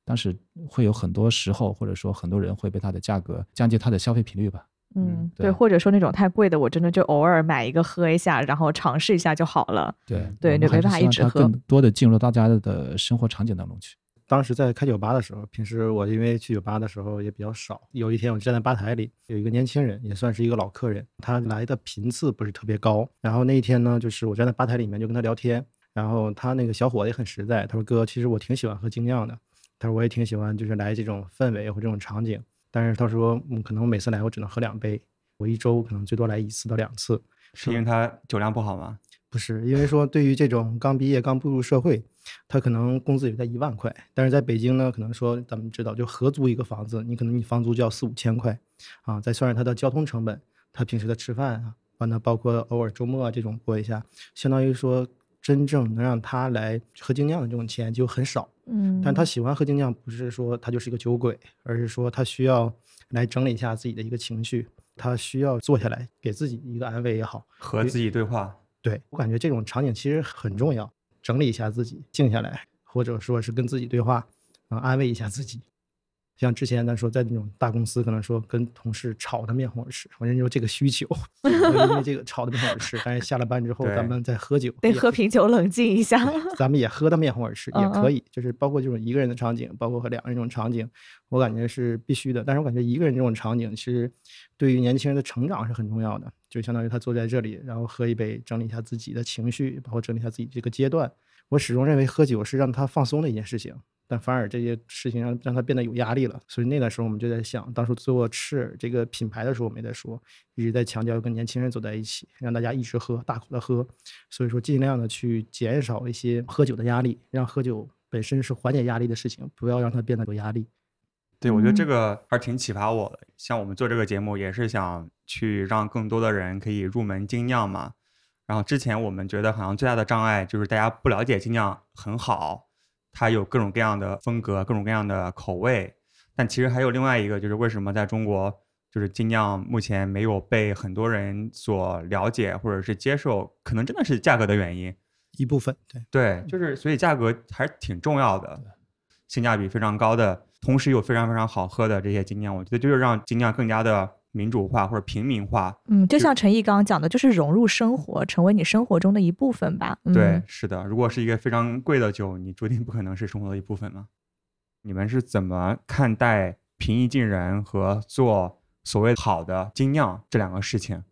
但是会有很多时候或者说很多人会被它的价格降低它的消费频率吧。嗯，对对，或者说那种太贵的，我真的就偶尔买一个喝一下，然后尝试一下就好了。对对没办法一直喝更多的进入到大家的生活场景当中去。当时在开酒吧的时候，平时我因为去酒吧的时候也比较少。有一天我站在吧台里，有一个年轻人，也算是一个老客人，他来的频次不是特别高。然后那一天呢，就是我站在吧台里面就跟他聊天，然后他那个小伙子也很实在，他说：“哥，其实我挺喜欢喝精酿的。”他说：“我也挺喜欢，就是来这种氛围或这种场景。但是他说，嗯，可能我每次来我只能喝两杯，我一周可能最多来一次到两次。是因为他酒量不好吗？不是，因为说对于这种刚毕业、刚步入社会，他可能工资也在一万块，但是在北京呢，可能说咱们知道，就合租一个房子，你可能你房租就要四五千块，啊，再算上他的交通成本，他平时的吃饭啊，完了包括偶尔周末啊这种过一下，相当于说真正能让他来喝精酿的这种钱就很少。嗯，但他喜欢喝精酿，不是说他就是一个酒鬼，而是说他需要来整理一下自己的一个情绪，他需要坐下来给自己一个安慰也好，和自己对话。对我感觉这种场景其实很重要，整理一下自己，静下来，或者说是跟自己对话，啊、安慰一下自己。像之前咱说在那种大公司，可能说跟同事吵得面红耳赤，我人有这个需求，[laughs] 因为这个吵得面红耳赤。但是下了班之后，咱们再喝酒，[laughs] 得喝瓶酒冷静一下。咱们也喝得面红耳赤，也可以，就是包括这种一个人的场景，包括和两个人这种场景，我感觉是必须的。但是我感觉一个人这种场景，其实对于年轻人的成长是很重要的，就相当于他坐在这里，然后喝一杯，整理一下自己的情绪，包括整理一下自己这个阶段。我始终认为喝酒是让他放松的一件事情，但反而这些事情让让他变得有压力了。所以那个时候我们就在想，当初做赤这个品牌的时候，我们也在说，一直在强调跟年轻人走在一起，让大家一直喝，大口的喝。所以说尽量的去减少一些喝酒的压力，让喝酒本身是缓解压力的事情，不要让它变得有压力。对，我觉得这嗯个还是挺启发我的。像我们做这个节目，也是想去让更多的人可以入门精酿嘛。然后之前我们觉得好像最大的障碍就是大家不了解精酿很好，它有各种各样的风格、各种各样的口味。但其实还有另外一个，就是为什么在中国，就是精酿目前没有被很多人所了解或者是接受，可能真的是价格的原因。一部分对，对，就是所以价格还是挺重要的，性价比非常高的，同时又非常非常好喝的这些精酿，我觉得就是让精酿更加的民主化或者平民化。嗯，就像陈毅刚刚讲的，就是融入生活，成为你生活中的一部分吧。嗯、对，，是的，如果是一个非常贵的酒，你注定不可能是生活的一部分嘛。你们是怎么看待平易近人和做所谓好的精酿这两个事情？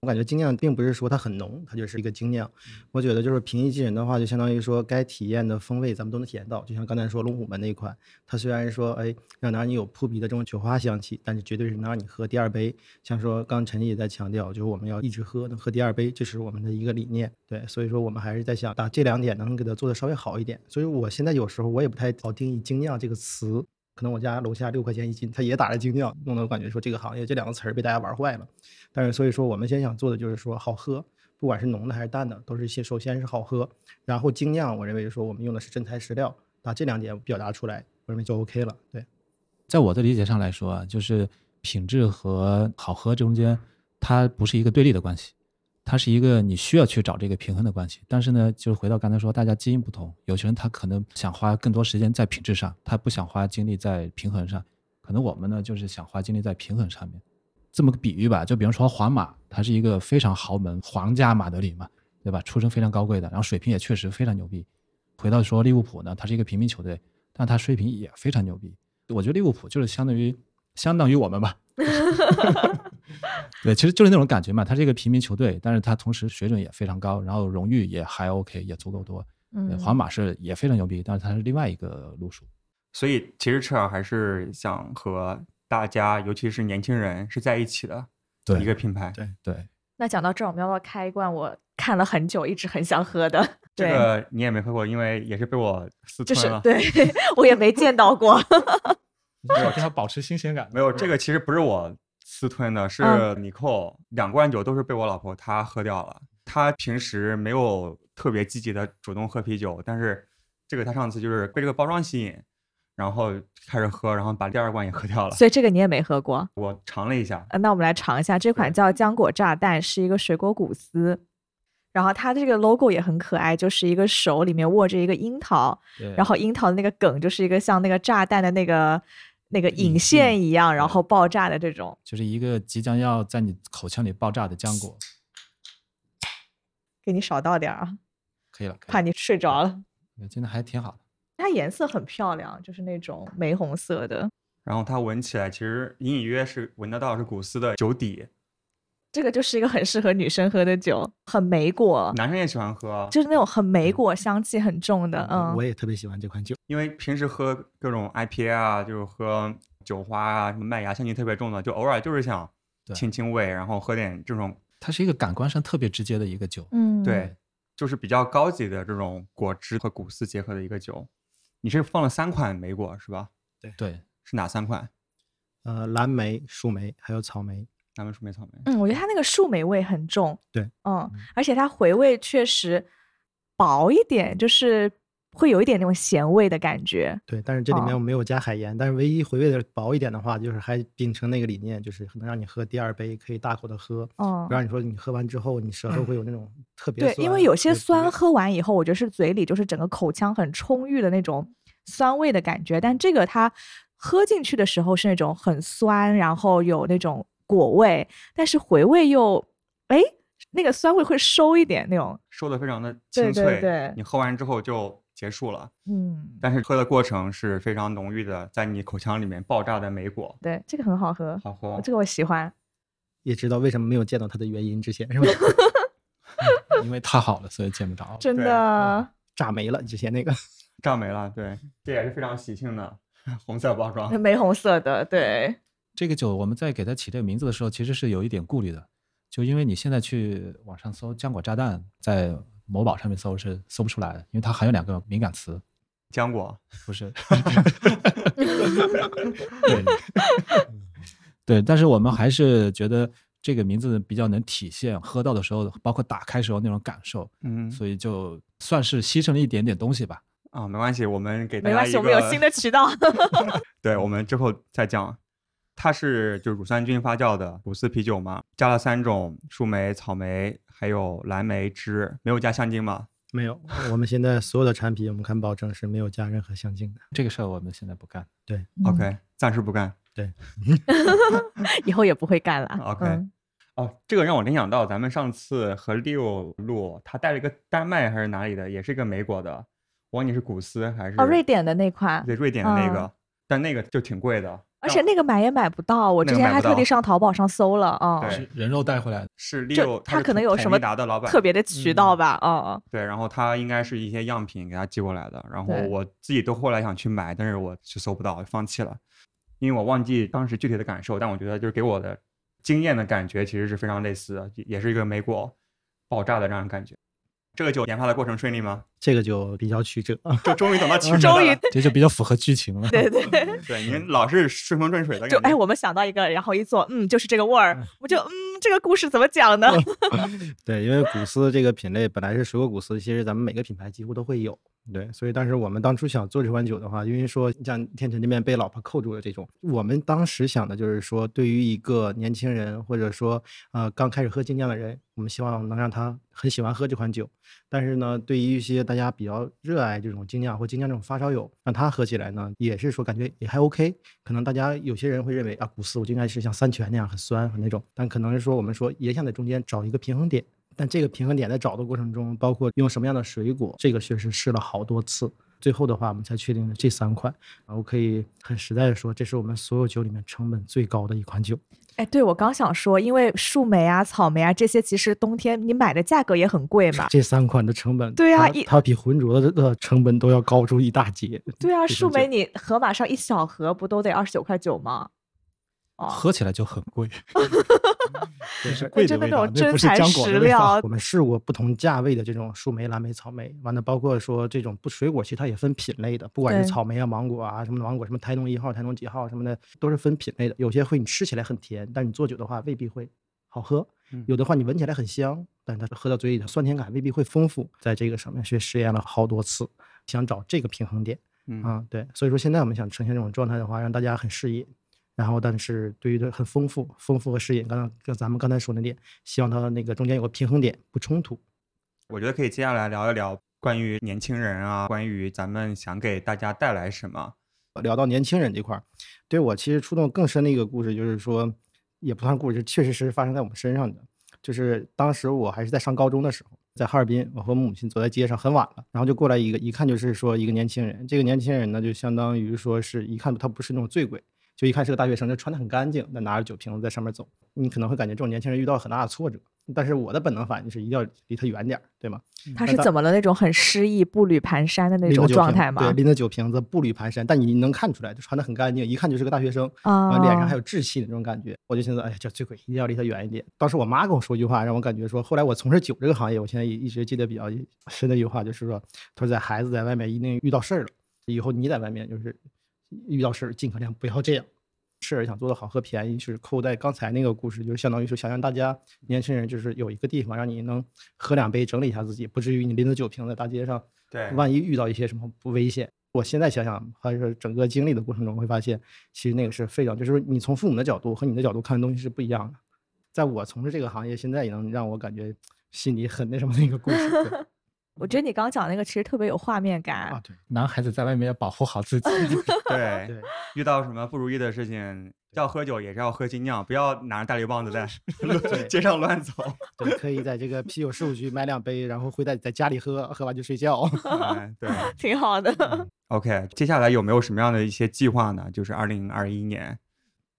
我感觉精酿并不是说它很浓，它就是一个精酿。我觉得就是平易近人的话，就相当于说该体验的风味咱们都能体验到。就像刚才说龙虎门那一款，它虽然说哎让让你有扑鼻的这种酒花香气，但是绝对是能让你喝第二杯。像说刚陈毅也在强调，就是我们要一直喝，能喝第二杯，这是我们的一个理念。对，所以说我们还是在想把这两点能给它做的稍微好一点。所以我现在有时候我也不太好定义精酿这个词。可能我家楼下六块钱一斤，他也打着精酿，弄得我感觉说这个行业这两个词儿被大家玩坏了。但是所以说，我们先想做的就是说好喝，不管是浓的还是淡的，都是先首先是好喝，然后精酿，我认为说我们用的是真材实料，把这两点表达出来，我认为就 OK 了。对，在我的理解上来说啊，就是品质和好喝中间，它不是一个对立的关系，它是一个你需要去找这个平衡的关系。但是呢，就是回到刚才说，大家基因不同，有些人他可能想花更多时间在品质上，他不想花精力在平衡上。可能我们呢，就是想花精力在平衡上面。这么个比喻吧，就比如说皇马，它是一个非常豪门皇家马德里嘛，对吧？出身非常高贵的，然后水平也确实非常牛逼。回到说利物浦呢，它是一个平民球队，但它水平也非常牛逼。我觉得利物浦就是相当于相当于我们吧，[laughs] [laughs] 对，其实就是那种感觉嘛。它是一个平民球队，但是它同时水准也非常高，然后荣誉也还 OK，也足够多。嗯，皇马是也非常牛逼，但是它是另外一个路数。所以其实赤尔还是想和大家，尤其是年轻人是在一起的对一个品牌。对对，那讲到这儿，我们要不要开一罐我看了很久，一直很想喝的？[laughs] 这，个你也没喝过，因为也是被我私吞了。就是对 [laughs] 我也没见到过。没有，这要保持新鲜感。没有，这个其实不是我私吞的，是嗯尼寇两罐酒都是被我老婆她喝掉了。她平时没有特别积极的主动喝啤酒，但是这个她上次就是被这个包装吸引，然后开始喝，然后把第二罐也喝掉了。所以这个你也没喝过。我尝了一下，呃，那我们来尝一下，这款叫浆果炸弹，是一个水果谷丝。然后它这个 logo 也很可爱，就是一个手里面握着一个樱桃，然后樱桃的那个梗就是一个像那个炸弹的那个那个引引线一样，然后爆炸的这种。就是一个即将要在你口腔里爆炸的浆果，[tsk] 给你少倒点儿啊，可以了，可以了怕你睡着了。真的还挺好的。它颜色很漂亮，就是那种玫红色的。然后它闻起来其实隐隐约是闻得到是古斯的酒底，这个就是一个很适合女生喝的酒，很莓果，男生也喜欢喝，就是那种很莓果香气很重的。嗯，我也特别喜欢这款酒。因为平时喝各种 IPA 啊，就是喝酒花啊，什么麦芽香气特别重的，就偶尔就是想清清胃，然后喝点这种它是一个感官上特别直接的一个酒。嗯，对，就是比较高级的这种果汁和谷丝结合的一个酒。你是放了三款莓果是吧？对对，是哪三款？呃，蓝莓、树莓还有草莓。蓝莓、树莓、草莓。嗯，我觉得它那个树莓味很重，对，嗯，而且它回味确实薄一点，就是会有一点那种咸味的感觉。对，但是这里面哦我没有加海盐，但是唯一回味的薄一点的话，就是还秉承那个理念，就是能让你喝第二杯可以大口的喝，嗯不，让你说你喝完之后你舌头会有那种特别对，因为有些酸喝完以后，我觉得是嘴里就是整个口腔很充裕的那种酸味的感觉，但这个它喝进去的时候是那种很酸，然后有那种果味，但是回味又哎那个酸味会收一点那种，收的非常的清脆，对对你喝完之后就结束了。嗯，但是喝的过程是非常浓郁的，在你口腔里面爆炸的莓果，对，这个很好喝，好喝。这个我喜欢。也知道为什么没有见到它的原因之前是吧？[laughs] 因为太好了，所以见不着。真对的，炸没了之前那个。炸没了，对，这也是非常喜庆的 [laughs] 红色包装。[laughs] 玫红色的，对，这个酒我们在给它起这个名字的时候，其实是有一点顾虑的，就因为你现在去网上搜“浆果炸弹”，在某宝上面搜是搜不出来的，因为它含有两个敏感词，浆果，不是。对，对，但是我们还是觉得这个名字比较能体现喝到的时候，包括打开时候那种感受，嗯，所以就算是牺牲了一点点东西吧。啊，没关系，我们给大家一没关系，我们有新的渠道。[laughs] 对，我们之后再讲。它是就是乳酸菌发酵的谷丝啤酒嘛，加了三种树莓、草莓还有蓝莓汁，没有加香精吗？没有，我们现在所有的产品，我们看保证是没有加任何香精的。这个事儿我们现在不干。嗯 OK，暂时不干。对 [laughs] [laughs] 以后也不会干了。OK 嗯哦，这个让我联想到咱们上次和 Leo 录，他带了一个丹麦还是哪里的，也是一个莓果的，我忘记是古斯还是哦，瑞典的那款，对瑞典的那个，嗯但那个就挺贵的，而且那个买也买不到，我之前还特地上淘宝上搜了啊，对是人肉带回来的，是就 Leo，他可能有什么达的老板，特别的渠道吧，嗯，对，然后他应该是一些样品给他寄过来的，然后我自己都后来想去买，但是我是搜不到，放弃了，因为我忘记当时具体的感受，但我觉得就是给我的经验的感觉其实是非常类似的，也是一个莓果爆炸的这样的感觉。这个酒研发的过程顺利吗？这个就比较曲折。就终于等到曲 [laughs] 折终于了。这 [laughs] 就比较符合剧情了。对对，对，您老是顺风顺水的就哎，我们想到一个，然后一做，嗯，就是这个味儿，我就嗯，这个故事怎么讲呢？[laughs] 对，因为古斯这个品类本来是水果古斯，其实咱们每个品牌几乎都会有。对，所以当时我们当初想做这款酒的话，因为说像天成这边被老婆扣住了这种，我们当时想的就是说，对于一个年轻人或者说呃刚开始喝精酿的人，我们希望能让他很喜欢喝这款酒。但是呢，对于一些大家比较热爱这种精酿或精酿这种发烧友，让他喝起来呢，也是说感觉也还 OK。可能大家有些人会认为啊，古斯我就应该是像三全那样很酸很那种，但可能是说我们说也想在中间找一个平衡点。但这个平衡点在找的过程中，包括用什么样的水果，这个确实试了好多次。最后的话，我们才确定了这三款。啊，我可以很实在的说，这是我们所有酒里面成本最高的一款酒。哎，对我刚想说，因为树莓啊、草莓啊这些，其实冬天你买的价格也很贵嘛。这三款的成本，对啊一它比浑浊的的成本都要高出一大截。对啊，树莓你盒马上一小盒不都得二十九块九吗？哦，喝起来就很贵，[laughs] 对是贵的味道，那种真那不是材浆果的味实料道。我们试过不同价位的这种树莓、蓝莓、草莓，完了包括说这种不水果，其实它也分品类的，不管是草莓啊、芒果啊什么的芒果，什么台农一号、台农几号什么的，都是分品类的。有些会你吃起来很甜，但你做酒的话未必会好喝；嗯有的话你闻起来很香，但它喝到嘴里的酸甜感未必会丰富。在这个上面去实验了好多次，想找这个平衡点。嗯啊，对，所以说现在我们想呈现这种状态的话，让大家很适应，然后但是对于它很丰富、丰富和适应，刚刚跟咱们刚才说那点，希望它那个中间有个平衡点，不冲突。我觉得可以接下来聊一聊关于年轻人啊，关于咱们想给大家带来什么。聊到年轻人这块儿，对我其实触动更深的一个故事，就是说也不算故事，确实是发生在我们身上的。就是当时我还是在上高中的时候，在哈尔滨，我和母亲走在街上，很晚了，然后就过来一个，一看就是说一个年轻人。这个年轻人呢，就相当于说是一看他不是那种醉鬼，就一看是个大学生，就穿得很干净，那拿着酒瓶子在上面走。你可能会感觉这种年轻人遇到很大的挫折，但是我的本能反应是一定要离他远点儿，对吗？他是怎么了？那种很失意、步履蹒跚的那种状态吗对，？拎着酒瓶子，步履蹒跚，但你能看出来，就穿得很干净，一看就是个大学生。啊，完脸上还有稚气的那种感觉，我就寻思，哎呀，这醉鬼一定要离他远一点。当时我妈跟我说一句话，让我感觉说，后来我从事酒这个行业，我现在也一直记得比较深的一句话，就是说，她说在孩子在外面一定遇到事儿了，以后你在外面就是遇到事儿，尽可量不要这样。事儿想做的好和便宜，是扣在刚才那个故事，就是相当于说想让大家年轻人就是有一个地方让你能喝两杯整理一下自己，不至于你拎着酒瓶在大街上对万一遇到一些什么不危险，我现在想想，还是整个经历的过程中，会发现其实那个是非常，就是你从父母的角度和你的角度看的东西是不一样的。在我从事这个行业，现在也能让我感觉心里很那什么的一个故事。对 [laughs] 我觉得你刚刚讲那个其实特别有画面感。啊，对男孩子在外面要保护好自己。[laughs] [laughs] [laughs] 对对，遇到什么不如意的事情，要喝酒也是要喝精酿，不要拿着大绿棒子在街上乱走。对，可以在这个啤酒事务局买两杯，然后会在在家里喝，喝完就睡觉。哎，对。挺好的。OK，接下来有没有什么样的一些计划呢？就是二零二一年，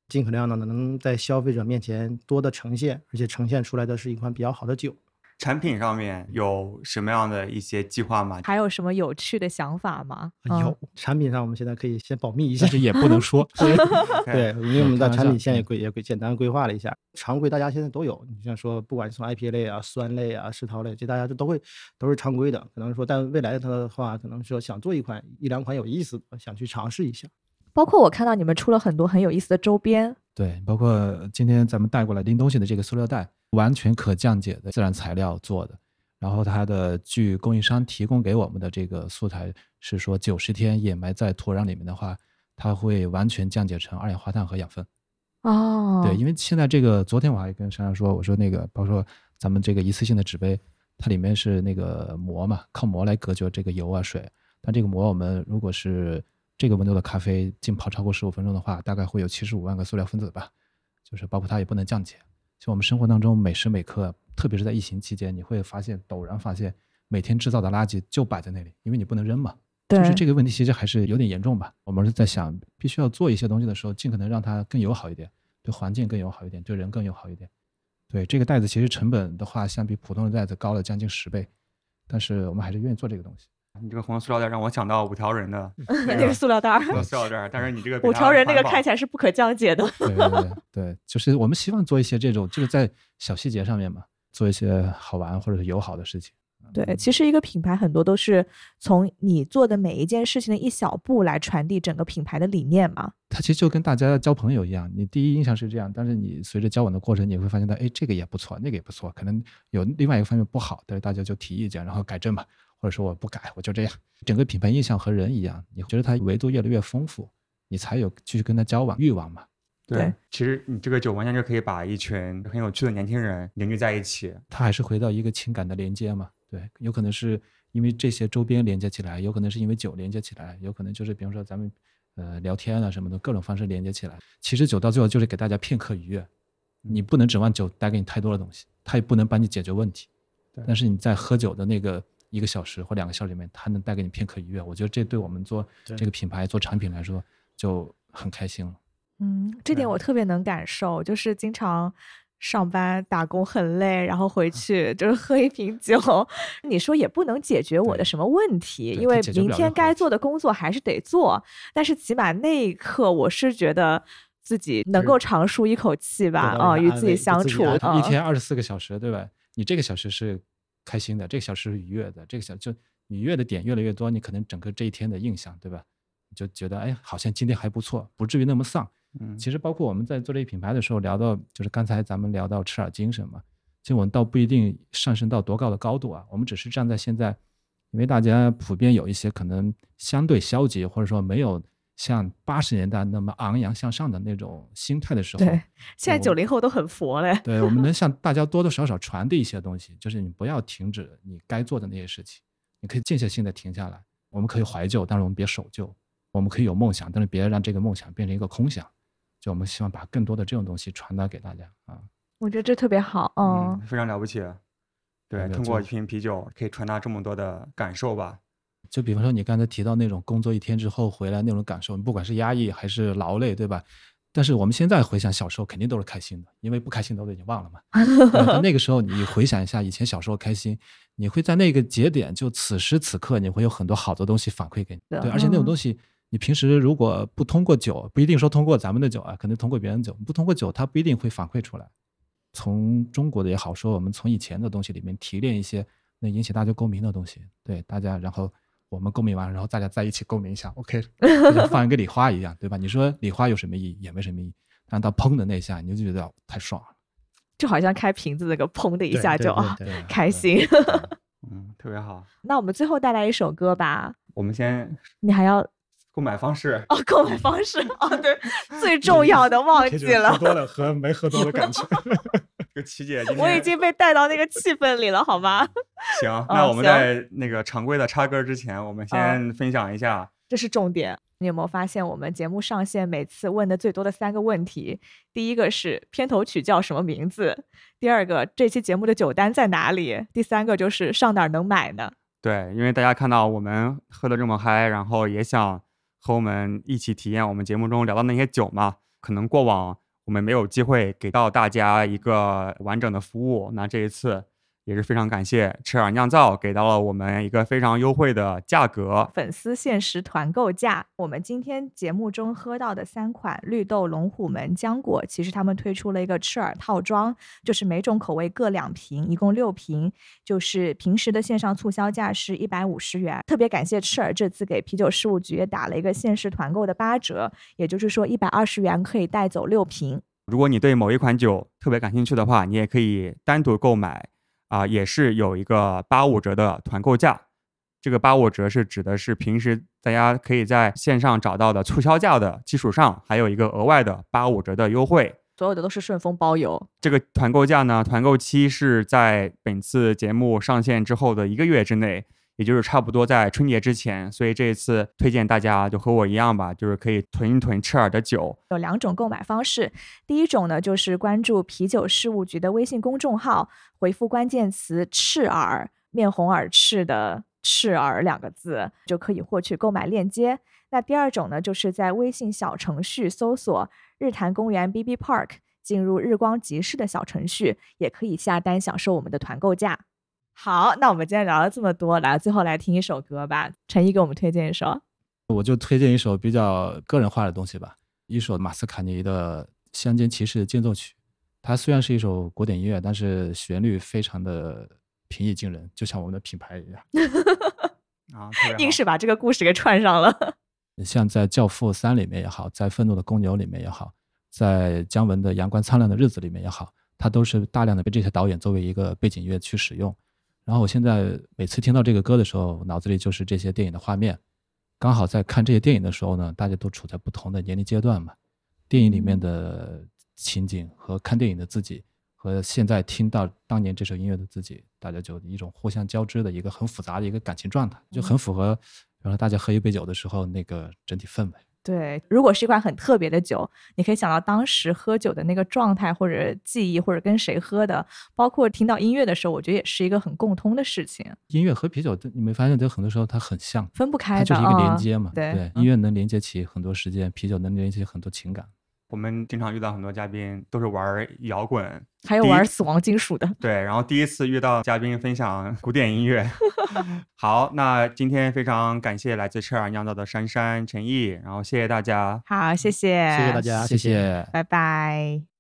尽可量的能在消费者面前多的呈现，而且呈现出来的是一款比较好的酒。产品上面有什么样的一些计划吗？还有什么有趣的想法吗？嗯有产品上，我们现在可以先保密一下但。是也不能说。[laughs] 对，因为我们的开玩笑产品线也规也规简单规划了一下，常规大家现在都有。你像说，不管是从 IPA 类啊、酸类啊、世陶类，这大家这都会都是常规的。可能说，但未来它的话，可能说想做一款一两款有意思的，想去尝试一下。包括我看到你们出了很多很有意思的周边，对，包括今天咱们带过来拎东西的这个塑料袋，完全可降解的自然材料做的。然后它的据供应商提供给我们的这个素材是说，九十天掩埋在土壤里面的话，它会完全降解成二氧化碳和养分。哦，对，因为现在这个，昨天我还跟珊珊说，我说那个，包括说咱们这个一次性的纸杯，它里面是那个膜嘛，靠膜来隔绝这个油啊水。但这个膜我们如果是这个温度的咖啡浸泡超过十五分钟的话，大概会有七十五万个塑料分子吧，就是包括它也不能降解。就我们生活当中每时每刻，特别是在疫情期间，你会发现陡然发现每天制造的垃圾就摆在那里，因为你不能扔嘛。就是这个问题其实还是有点严重吧。我们是在想，必须要做一些东西的时候，尽可能让它更友好一点，对环境更友好一点，对人更友好一点。对这个袋子，其实成本的话，相比普通的袋子高了将近十倍，但是我们还是愿意做这个东西。你这个红塑料袋让我想到五条人的 [laughs] 那个塑料袋儿，塑料袋，但是你这个 [laughs] 五条人那个看起来是不可降解的。对对对对，就是我们希望做一些这种，就是在小细节上面嘛，做一些好玩或者是友好的事情。对，其实一个品牌很多都是从你做的每一件事情的一小步来传递整个品牌的理念嘛。它其实就跟大家交朋友一样，你第一印象是这样，但是你随着交往的过程，你会发现到，哎，这个也不错，那个也不错，可能有另外一个方面不好，但是大家就提意见，然后改正吧，或者说我不改，我就这样。整个品牌印象和人一样，你觉得它维度越来越丰富，你才有继续跟他交往欲望嘛。对其实你这个酒完全就可以把一群很有趣的年轻人凝聚在一起。它还是回到一个情感的连接嘛。对，有可能是因为这些周边连接起来，有可能是因为酒连接起来，有可能就是比方说咱们呃聊天啊什么的各种方式连接起来。其实酒到最后就是给大家片刻愉悦，你不能指望酒带给你太多的东西，它也不能帮你解决问题。对但是你在喝酒的那个一个小时或两个小时里面，它能带给你片刻愉悦，我觉得这对我们做这个品牌做产品来说就很开心了。嗯，这点我特别能感受，就是经常上班打工很累，然后回去就是喝一瓶酒，[laughs] 你说也不能解决我的什么问题，因为明天该做的工作还是得做，但是起码那一刻我是觉得自己能够长舒一口气吧，啊、与自己相处，一天二十四个小时，对吧？你这个小时是开心的，这个小时是愉悦的，这个小就愉悦的点越来越多，你可能整个这一天的印象，对吧？你就觉得哎，好像今天还不错，不至于那么丧。嗯，其实包括我们在做这个品牌的时候，聊到就是刚才咱们聊到赤耳精神嘛，其实我们倒不一定上升到多高的高度啊，我们只是站在现在，因为大家普遍有一些可能相对消极，或者说没有像八十年代那么昂扬向上的那种心态的时候，对，现在我九零后都很佛嘞，对，我们能 [laughs] 向大家多多少少传递一些东西，就是你不要停止你该做的那些事情，你可以间歇性的停下来。我们可以怀旧，但是我们别守旧；我们可以有梦想，但是别让这个梦想变成一个空想。就我们希望把更多的这种东西传达给大家啊。我觉得这特别好，嗯嗯，非常了不起。对，通过一瓶啤酒可以传达这么多的感受吧。就比方说你刚才提到那种工作一天之后回来那种感受，不管是压抑还是劳累，对吧？但是我们现在回想小时候，肯定都是开心的，因为不开心都已经忘了嘛。[laughs] 那个时候，你回想一下以前小时候开心，你会在那个节点，就此时此刻，你会有很多好的东西反馈给你。对，而且那种嗯东西，你平时如果不通过酒，不一定说通过咱们的酒啊，可能通过别人的酒，不通过酒，它不一定会反馈出来。从中国的也好，说我们从以前的东西里面提炼一些能引起大家共鸣的东西，对大家，然后我们共鸣完，然后大家在一起共鸣一下，OK，[laughs] 就像放一个礼花一样，对吧？你说礼花有什么意义？也没什么意义，但到砰的那一下，你就觉得太爽了。就好像开瓶子那个砰的一下就啊开心。嗯，特别好。那我们最后带来一首歌吧，我们先你还要购买方式，哦，购买方式哦，对，最重要的忘记了，喝多了和没喝多的感觉。[laughs] 这个琪姐我已经被带到那个气氛里了，好吗？[laughs] 行。[laughs] 哦那我们在那个常规的插歌之前，我们先分享一下。这是重点。你有没有发现，我们节目上线每次问的最多的三个问题？第一个是片头曲叫什么名字？第二个这期节目的酒单在哪里？第三个就是上哪儿能买呢？对，因为大家看到我们喝的这么嗨，然后也想和我们一起体验我们节目中聊到那些酒嘛。可能过往我们没有机会给到大家一个完整的服务，那这一次也是非常感谢赤耳酿造给到了我们一个非常优惠的价格。粉丝限时团购价，我们今天节目中喝到的三款绿豆龙虎门浆果，其实他们推出了一个赤耳套装，就是每种口味各两瓶，一共六瓶，就是平时的线上促销价是一百五十元。特别感谢赤耳这次给啤酒事务局也打了一个限时团购的八折，也就是说一百二十元可以带走六瓶。如果你对某一款酒特别感兴趣的话，你也可以单独购买，啊、也是有一个八五折的团购价。这个八五折是指的是平时大家可以在线上找到的促销价的基础上，还有一个额外的八五折的优惠。所有的都是顺丰包邮，这个团购价呢，团购期是在本次节目上线之后的一个月之内，也就是差不多在春节之前。所以这一次推荐大家就和我一样吧，就是可以囤一囤赤耳的酒，有两种购买方式。第一种呢，就是关注啤酒事务局的微信公众号，回复关键词“赤耳”，面红耳赤的“赤耳”两个字，就可以获取购买链接。那第二种呢，就是在微信小程序搜索“日坛公园 BB Park”，进入日光集市的小程序，也可以下单享受我们的团购价。好，那我们今天聊了这么多，来最后来听一首歌吧。陈毅给我们推荐一首。我就推荐一首比较个人化的东西吧，一首马斯卡尼的《乡间骑士间奏曲》。它虽然是一首古典音乐，但是旋律非常的平易近人，就像我们的品牌一样。[laughs] 啊，硬是把这个故事给串上了。[laughs] 像在《教父三》里面也好，在《愤怒的公牛》里面也好，在姜文的《阳光灿烂的日子》里面也好，它都是大量的被这些导演作为一个背景乐去使用。然后我现在每次听到这个歌的时候，脑子里就是这些电影的画面。刚好在看这些电影的时候呢，大家都处在不同的年龄阶段嘛。电影里面的情景和看电影的自己，和现在听到当年这首音乐的自己，大家就一种互相交织的一个很复杂的一个感情状态，就很符合，然后大家喝一杯酒的时候那个整体氛围。对，如果是一款很特别的酒，你可以想到当时喝酒的那个状态，或者记忆，或者跟谁喝的，包括听到音乐的时候，我觉得也是一个很共通的事情，音乐和啤酒，你没发现，这很多时候它很像，分不开的。它就是一个连啊接嘛。对对，音乐能连接起很多时间，啤酒能连接起很多情感。我们经常遇到很多嘉宾都是玩摇滚，还有玩死亡金属的。对，然后第一次遇到嘉宾分享古典音乐。[laughs] 好，那今天非常感谢来自车尔酿造的珊珊、陈毅，然后谢谢大家。好，谢谢，谢谢大家，谢谢谢拜拜。